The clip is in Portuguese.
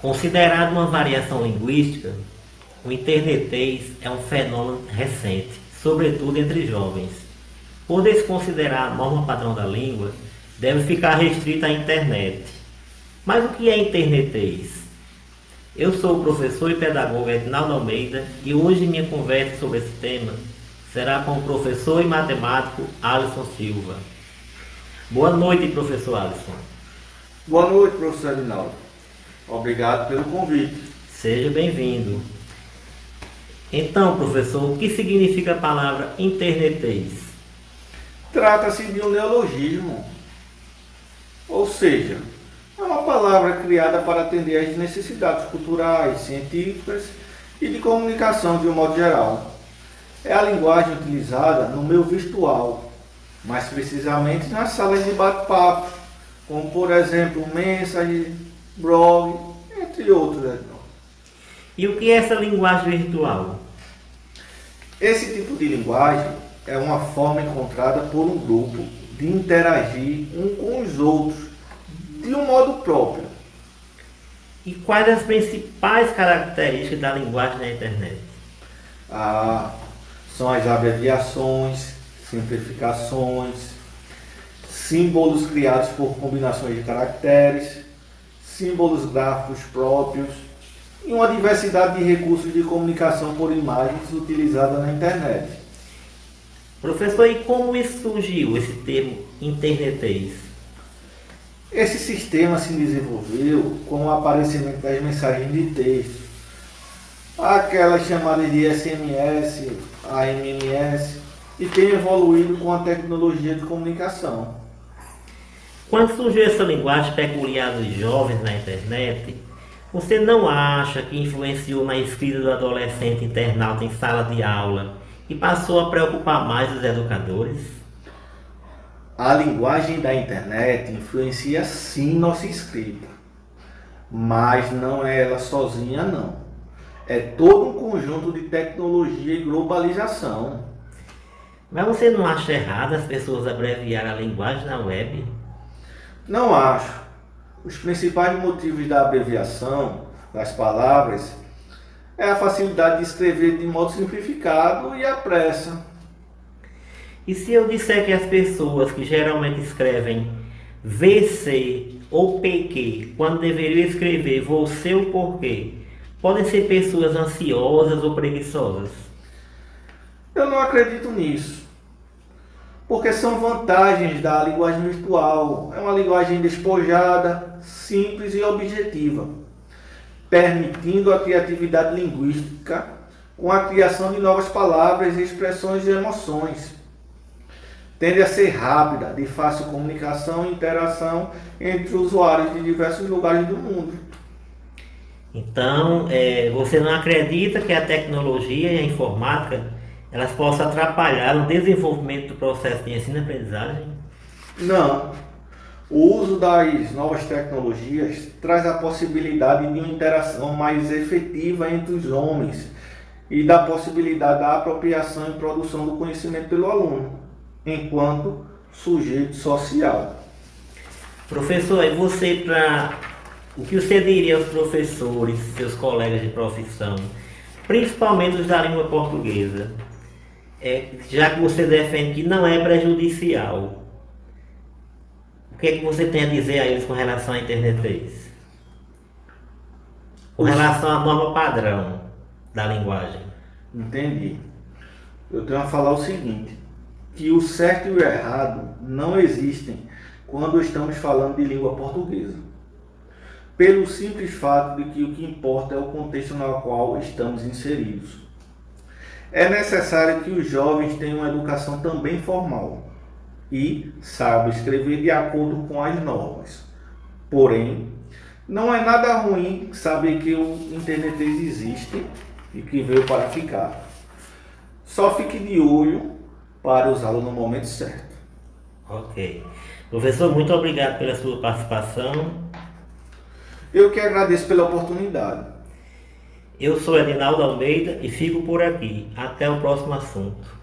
Considerado uma variação linguística, o internetês é um fenômeno recente, sobretudo entre jovens. Por desconsiderar a norma padrão da língua, deve ficar restrita à internet. Mas o que é internetês? Eu sou o professor e pedagogo Edinaldo Almeida e hoje minha conversa sobre esse tema será com o professor e matemático Alisson Silva. Boa noite, professor Alisson. Boa noite, professor Edinaldo. Obrigado pelo convite. Seja bem-vindo. Então, professor, o que significa a palavra internetês? Trata-se de um neologismo, ou seja, é uma palavra criada para atender às necessidades culturais, científicas e de comunicação de um modo geral. É a linguagem utilizada no meio virtual, mais precisamente nas salas de bate-papo, como por exemplo mensagem, blog, entre outros. E o que é essa linguagem virtual? Esse tipo de linguagem é uma forma encontrada por um grupo de interagir um com os outros de um modo próprio. E quais as principais características da linguagem na internet? Ah, são as abreviações, simplificações, símbolos criados por combinações de caracteres, símbolos gráficos próprios e uma diversidade de recursos de comunicação por imagens utilizada na internet. Professor, e como isso surgiu, esse termo internetês? Esse sistema se desenvolveu com o aparecimento das mensagens de texto, aquelas chamadas de SMS, AMMS, e tem evoluído com a tecnologia de comunicação. Quando surgiu essa linguagem peculiar dos jovens na internet, você não acha que influenciou na escrita do adolescente internauta em sala de aula e passou a preocupar mais os educadores? A linguagem da internet influencia sim nossa escrita, mas não é ela sozinha não. É todo um conjunto de tecnologia e globalização. Mas você não acha errado as pessoas abreviar a linguagem na web? Não acho. Os principais motivos da abreviação das palavras é a facilidade de escrever de modo simplificado e a pressa. E se eu disser que as pessoas que geralmente escrevem VC ou PQ, quando deveriam escrever você ou porquê, podem ser pessoas ansiosas ou preguiçosas? Eu não acredito nisso. Porque são vantagens da linguagem virtual. É uma linguagem despojada, simples e objetiva, permitindo a criatividade linguística com a criação de novas palavras, expressões e emoções. Tende a ser rápida, de fácil comunicação e interação entre usuários de diversos lugares do mundo. Então, é, você não acredita que a tecnologia e a informática elas possam atrapalhar o desenvolvimento do processo de ensino-aprendizagem? Não. O uso das novas tecnologias traz a possibilidade de uma interação mais efetiva entre os homens e da possibilidade da apropriação e produção do conhecimento pelo aluno, enquanto sujeito social. Professor, e você para o que você diria aos professores, seus colegas de profissão, principalmente os da língua portuguesa, é, já que você defende que não é prejudicial, o que é que você tem a dizer a eles com relação à internet 3? Com relação à norma padrão da linguagem. Entendi. Eu tenho a falar o seguinte, que o certo e o errado não existem quando estamos falando de língua portuguesa. Pelo simples fato de que o que importa é o contexto no qual estamos inseridos. É necessário que os jovens tenham uma educação também formal e saibam escrever de acordo com as normas. Porém, não é nada ruim saber que o internet existe e que veio para ficar. Só fique de olho para usá-lo no momento certo. Ok. Professor, muito obrigado pela sua participação. Eu que agradeço pela oportunidade. Eu sou Edinaldo Almeida e fico por aqui. Até o próximo assunto.